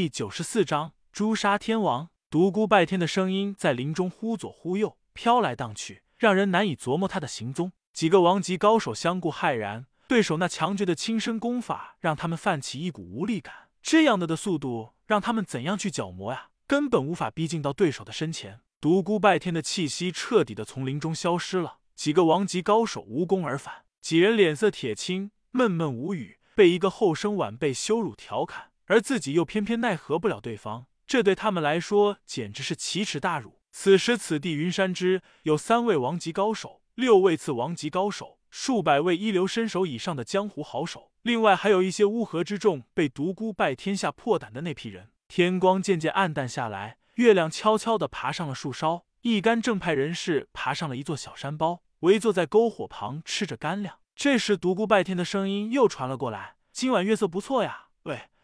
第九十四章诛杀天王。独孤拜天的声音在林中忽左忽右飘来荡去，让人难以琢磨他的行踪。几个王级高手相顾骇然，对手那强绝的轻身功法让他们泛起一股无力感。这样的的速度，让他们怎样去角磨呀？根本无法逼近到对手的身前。独孤拜天的气息彻底的从林中消失了，几个王级高手无功而返，几人脸色铁青，闷闷无语，被一个后生晚辈羞辱调侃，而自己又偏偏奈何不了对方。这对他们来说简直是奇耻大辱。此时此地，云山之有三位王级高手，六位次王级高手，数百位一流身手以上的江湖好手，另外还有一些乌合之众被独孤拜天下破胆的那批人。天光渐渐暗淡下来，月亮悄悄地爬上了树梢。一干正派人士爬上了一座小山包，围坐在篝火旁吃着干粮。这时，独孤拜天的声音又传了过来：“今晚月色不错呀，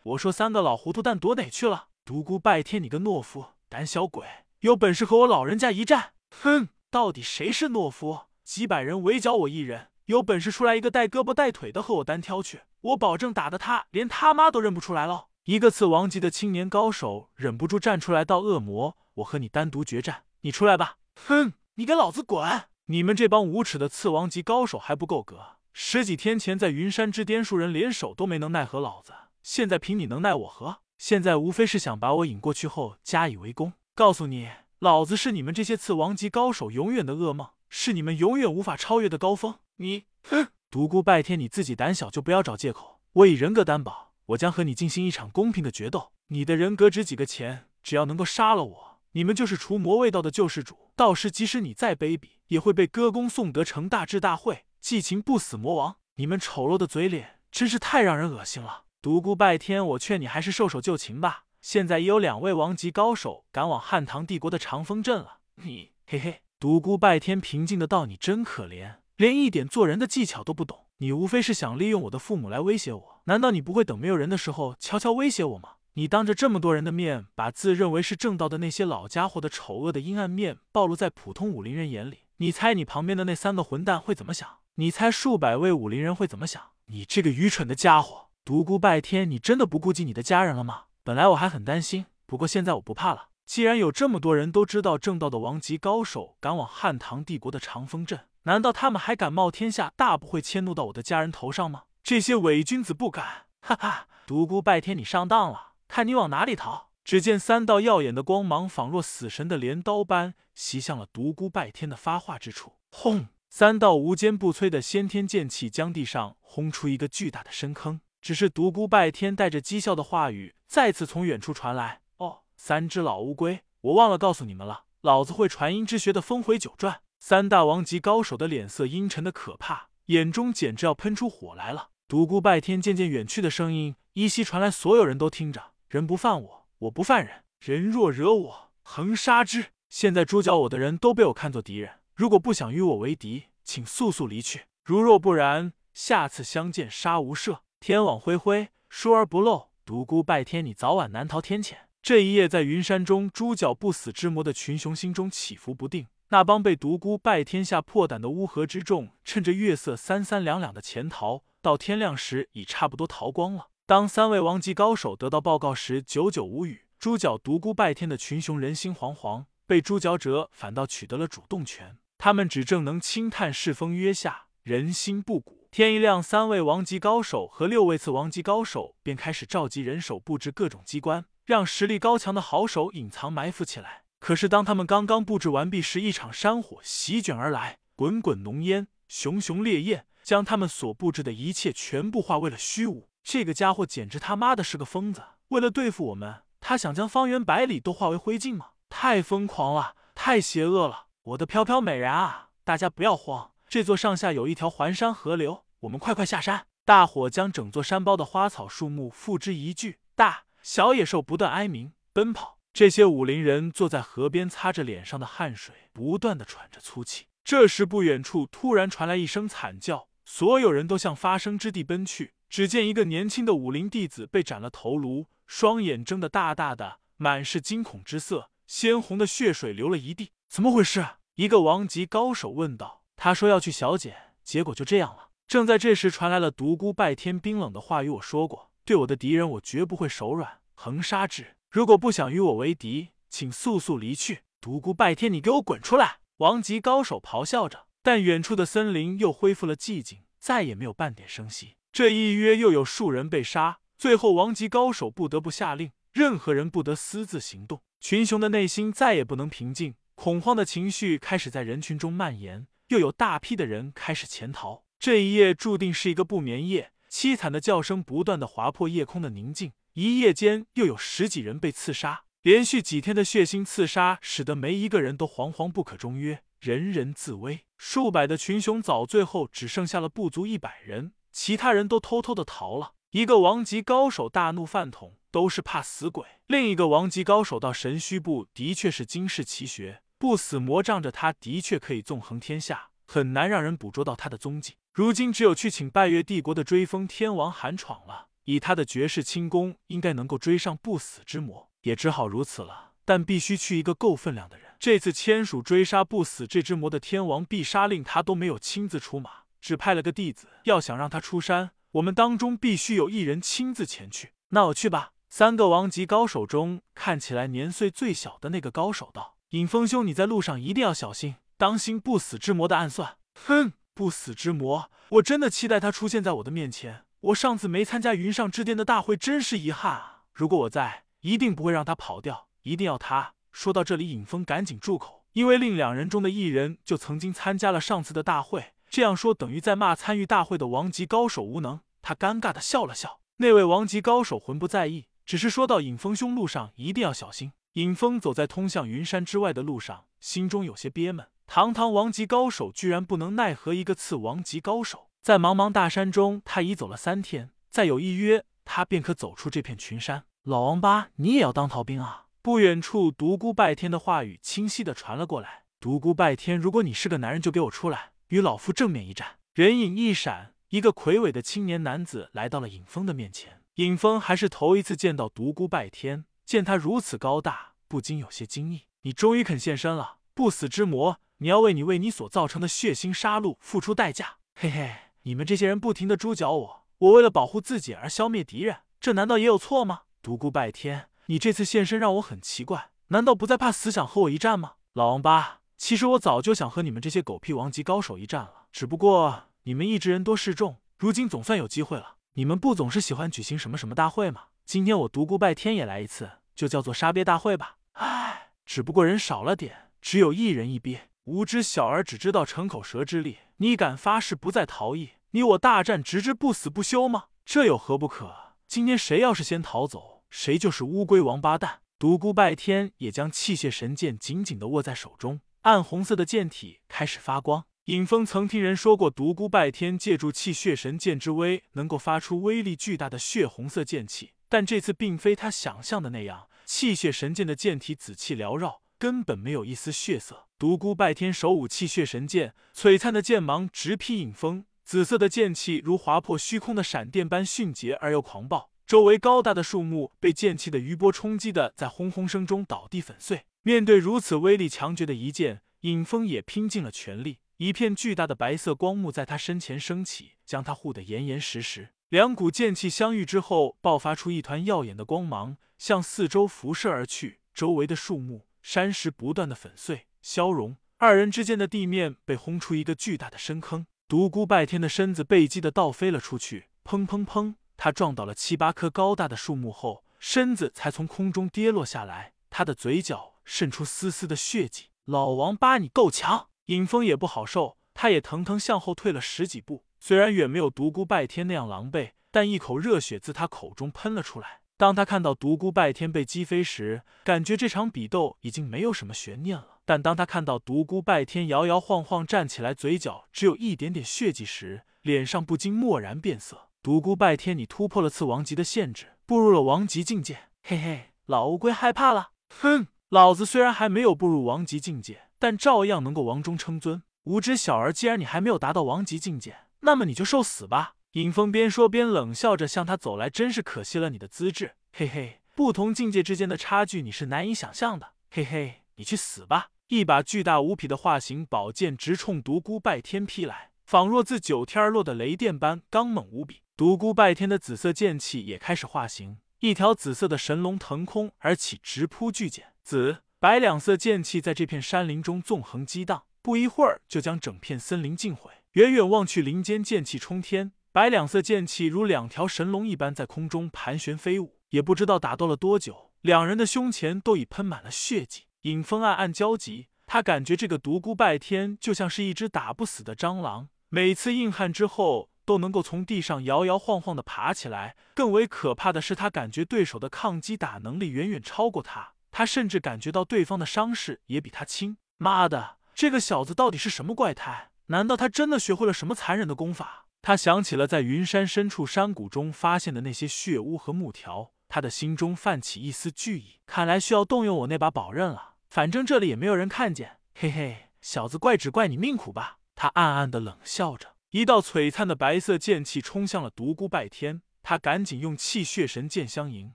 我说三个老糊涂蛋躲哪去了？”独孤拜天，你个懦夫，胆小鬼，有本事和我老人家一战！哼，到底谁是懦夫？几百人围剿我一人，有本事出来一个带胳膊带腿的和我单挑去，我保证打得他连他妈都认不出来了。一个次王级的青年高手忍不住站出来道：“恶魔，我和你单独决战，你出来吧！”哼，你给老子滚！你们这帮无耻的次王级高手还不够格？十几天前在云山之巅，数人联手都没能奈何老子，现在凭你能奈我何？现在无非是想把我引过去后加以围攻。告诉你，老子是你们这些次王级高手永远的噩梦，是你们永远无法超越的高峰。你，哼！独孤拜天，你自己胆小就不要找借口。我以人格担保，我将和你进行一场公平的决斗。你的人格值几个钱？只要能够杀了我，你们就是除魔卫道的救世主。到时即使你再卑鄙，也会被歌功颂德成大智大慧，祭情不死魔王。你们丑陋的嘴脸真是太让人恶心了。独孤拜天，我劝你还是束手就擒吧。现在已有两位王级高手赶往汉唐帝国的长风镇了。你，嘿嘿。独孤拜天平静的道：“你真可怜，连一点做人的技巧都不懂。你无非是想利用我的父母来威胁我。难道你不会等没有人的时候悄悄威胁我吗？你当着这么多人的面，把自认为是正道的那些老家伙的丑恶的阴暗面暴露在普通武林人眼里，你猜你旁边的那三个混蛋会怎么想？你猜数百位武林人会怎么想？你这个愚蠢的家伙！”独孤拜天，你真的不顾及你的家人了吗？本来我还很担心，不过现在我不怕了。既然有这么多人都知道正道的王级高手赶往汉唐帝国的长风镇，难道他们还敢冒天下大不讳迁怒到我的家人头上吗？这些伪君子不敢！哈哈，独孤拜天，你上当了，看你往哪里逃！只见三道耀眼的光芒，仿若死神的镰刀般袭向了独孤拜天的发话之处。轰！三道无坚不摧的先天剑气将地上轰出一个巨大的深坑。只是独孤拜天带着讥笑的话语再次从远处传来：“哦，三只老乌龟，我忘了告诉你们了，老子会传音之学的峰回九转。”三大王级高手的脸色阴沉的可怕，眼中简直要喷出火来了。独孤拜天渐渐远去的声音依稀传来，所有人都听着：“人不犯我，我不犯人；人若惹我，横杀之。”现在猪脚我的人都被我看作敌人，如果不想与我为敌，请速速离去；如若不然，下次相见杀无赦。天网恢恢，疏而不漏。独孤拜天，你早晚难逃天谴。这一夜，在云山中，猪脚不死之魔的群雄心中起伏不定。那帮被独孤拜天下破胆的乌合之众，趁着月色三三两两的潜逃，到天亮时已差不多逃光了。当三位王级高手得到报告时，久久无语。猪脚独孤拜天的群雄人心惶惶，被猪脚者反倒取得了主动权。他们只正能轻叹世风约下，人心不古。天一亮，三位王级高手和六位次王级高手便开始召集人手，布置各种机关，让实力高强的好手隐藏埋伏起来。可是，当他们刚刚布置完毕时，一场山火席卷而来，滚滚浓烟，熊熊烈焰，将他们所布置的一切全部化为了虚无。这个家伙简直他妈的是个疯子！为了对付我们，他想将方圆百里都化为灰烬吗？太疯狂了，太邪恶了！我的飘飘美人啊，大家不要慌，这座上下有一条环山河流。我们快快下山！大火将整座山包的花草树木付之一炬，大小野兽不断哀鸣奔跑。这些武林人坐在河边，擦着脸上的汗水，不断的喘着粗气。这时，不远处突然传来一声惨叫，所有人都向发生之地奔去。只见一个年轻的武林弟子被斩了头颅，双眼睁得大大的，满是惊恐之色，鲜红的血水流了一地。怎么回事？一个王级高手问道。他说要去小解，结果就这样了。正在这时，传来了独孤拜天冰冷的话语：“我说过，对我的敌人，我绝不会手软。横杀之！如果不想与我为敌，请速速离去！独孤拜天，你给我滚出来！王级高手咆哮着，但远处的森林又恢复了寂静，再也没有半点声息。这一约又有数人被杀，最后王级高手不得不下令，任何人不得私自行动。群雄的内心再也不能平静，恐慌的情绪开始在人群中蔓延，又有大批的人开始潜逃。这一夜注定是一个不眠夜，凄惨的叫声不断的划破夜空的宁静。一夜间又有十几人被刺杀，连续几天的血腥刺杀使得没一个人都惶惶不可终日，人人自危。数百的群雄早最后只剩下了不足一百人，其他人都偷偷的逃了。一个王级高手大怒饭桶，都是怕死鬼。另一个王级高手到神虚部，的确是惊世奇学，不死魔仗着他的确可以纵横天下，很难让人捕捉到他的踪迹。如今只有去请拜月帝国的追风天王韩闯了。以他的绝世轻功，应该能够追上不死之魔，也只好如此了。但必须去一个够分量的人。这次签署追杀不死这只魔的天王必杀令，他都没有亲自出马，只派了个弟子。要想让他出山，我们当中必须有一人亲自前去。那我去吧。三个王级高手中，看起来年岁最小的那个高手道：“尹峰兄，你在路上一定要小心，当心不死之魔的暗算。”哼，不死之魔，我真的期待他出现在我的面前。我上次没参加云上之巅的大会，真是遗憾啊！如果我在，一定不会让他跑掉，一定要他。说到这里，尹峰赶紧住口，因为另两人中的一人就曾经参加了上次的大会，这样说等于在骂参与大会的王级高手无能。他尴尬的笑了笑，那位王级高手浑不在意，只是说到尹峰兄路上一定要小心。尹峰走在通向云山之外的路上，心中有些憋闷，堂堂王级高手居然不能奈何一个次王级高手。在茫茫大山中，他已走了三天，再有一约，他便可走出这片群山。老王八，你也要当逃兵啊？不远处，独孤拜天的话语清晰的传了过来。独孤拜天，如果你是个男人，就给我出来，与老夫正面一战。人影一闪，一个魁伟的青年男子来到了尹峰的面前。尹峰还是头一次见到独孤拜天，见他如此高大，不禁有些惊异。你终于肯现身了，不死之魔，你要为你为你所造成的血腥杀戮付出代价。嘿嘿。你们这些人不停的猪脚我，我为了保护自己而消灭敌人，这难道也有错吗？独孤拜天，你这次现身让我很奇怪，难道不再怕死，想和我一战吗？老王八，其实我早就想和你们这些狗屁王级高手一战了，只不过你们一直人多势众，如今总算有机会了。你们不总是喜欢举行什么什么大会吗？今天我独孤拜天也来一次，就叫做杀鳖大会吧。唉，只不过人少了点，只有一人一鳖。无知小儿只知道逞口舌之力，你敢发誓不再逃逸？你我大战，直至不死不休吗？这有何不可？今天谁要是先逃走，谁就是乌龟王八蛋！独孤拜天也将器械神剑紧紧的握在手中，暗红色的剑体开始发光。尹峰曾听人说过，独孤拜天借助气血神剑之威，能够发出威力巨大的血红色剑气，但这次并非他想象的那样，气血神剑的剑体紫气缭绕，根本没有一丝血色。独孤拜天手舞气血神剑，璀璨的剑芒直劈尹峰。紫色的剑气如划破虚空的闪电般迅捷而又狂暴，周围高大的树木被剑气的余波冲击的，在轰轰声中倒地粉碎。面对如此威力强绝的一剑，尹峰也拼尽了全力。一片巨大的白色光幕在他身前升起，将他护得严严实实。两股剑气相遇之后，爆发出一团耀眼的光芒，向四周辐射而去。周围的树木、山石不断的粉碎消融，二人之间的地面被轰出一个巨大的深坑。独孤拜天的身子被击的倒飞了出去，砰砰砰！他撞倒了七八棵高大的树木后，身子才从空中跌落下来。他的嘴角渗出丝丝的血迹。老王八，你够强！尹峰也不好受，他也腾腾向后退了十几步。虽然远没有独孤拜天那样狼狈，但一口热血自他口中喷了出来。当他看到独孤拜天被击飞时，感觉这场比斗已经没有什么悬念了。但当他看到独孤拜天摇摇晃晃站起来，嘴角只有一点点血迹时，脸上不禁蓦然变色。独孤拜天，你突破了次王级的限制，步入了王级境界。嘿嘿，老乌龟害怕了。哼，老子虽然还没有步入王级境界，但照样能够王中称尊。无知小儿，既然你还没有达到王级境界，那么你就受死吧。尹峰边说边冷笑着向他走来，真是可惜了你的资质。嘿嘿，不同境界之间的差距你是难以想象的。嘿嘿，你去死吧。一把巨大无匹的化形宝剑直冲独孤拜天劈来，仿若自九天而落的雷电般刚猛无比。独孤拜天的紫色剑气也开始化形，一条紫色的神龙腾空而起，直扑巨剑。紫白两色剑气在这片山林中纵横激荡，不一会儿就将整片森林尽毁。远远望去，林间剑气冲天，白两色剑气如两条神龙一般在空中盘旋飞舞。也不知道打斗了多久，两人的胸前都已喷满了血迹。尹峰暗暗焦急，他感觉这个独孤拜天就像是一只打不死的蟑螂，每次硬汉之后都能够从地上摇摇晃晃的爬起来。更为可怕的是，他感觉对手的抗击打能力远远超过他，他甚至感觉到对方的伤势也比他轻。妈的，这个小子到底是什么怪胎？难道他真的学会了什么残忍的功法？他想起了在云山深处山谷中发现的那些血污和木条，他的心中泛起一丝惧意。看来需要动用我那把宝刃了。反正这里也没有人看见，嘿嘿，小子，怪只怪你命苦吧。他暗暗的冷笑着，一道璀璨的白色剑气冲向了独孤拜天，他赶紧用气血神剑相迎。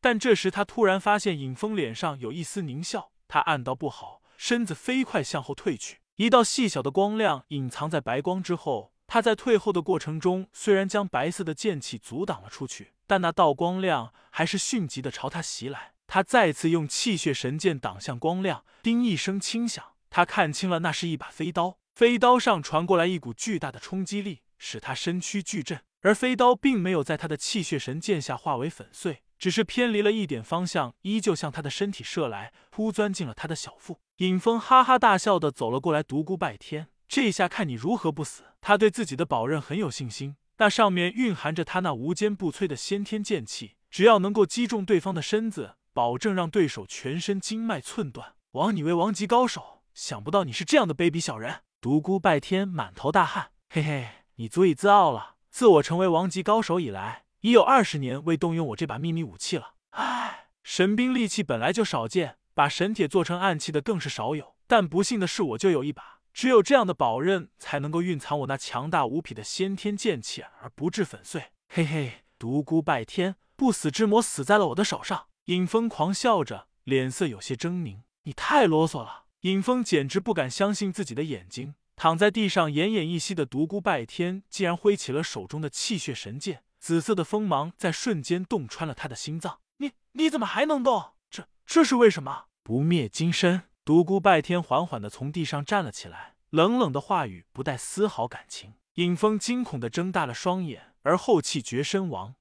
但这时他突然发现尹峰脸上有一丝狞笑，他暗道不好，身子飞快向后退去。一道细小的光亮隐藏在白光之后，他在退后的过程中虽然将白色的剑气阻挡了出去，但那道光亮还是迅疾的朝他袭来。他再次用气血神剑挡向光亮，叮一声轻响，他看清了，那是一把飞刀。飞刀上传过来一股巨大的冲击力，使他身躯巨震。而飞刀并没有在他的气血神剑下化为粉碎，只是偏离了一点方向，依旧向他的身体射来，扑钻进了他的小腹。尹峰哈哈大笑的走了过来，独孤拜天，这一下看你如何不死。他对自己的宝刃很有信心，那上面蕴含着他那无坚不摧的先天剑气，只要能够击中对方的身子。保证让对手全身经脉寸断。枉你为王级高手，想不到你是这样的卑鄙小人！独孤拜天满头大汗，嘿嘿，你足以自傲了。自我成为王级高手以来，已有二十年未动用我这把秘密武器了。唉，神兵利器本来就少见，把神铁做成暗器的更是少有。但不幸的是，我就有一把，只有这样的宝刃才能够蕴藏我那强大无匹的先天剑气而不致粉碎。嘿嘿，独孤拜天，不死之魔死在了我的手上。尹峰狂笑着，脸色有些狰狞。你太啰嗦了！尹峰简直不敢相信自己的眼睛。躺在地上奄奄一息的独孤拜天，竟然挥起了手中的气血神剑，紫色的锋芒在瞬间洞穿了他的心脏。你你怎么还能动？这这是为什么？不灭金身！独孤拜天缓缓地从地上站了起来，冷冷的话语不带丝毫感情。尹峰惊恐地睁大了双眼，而后气绝身亡。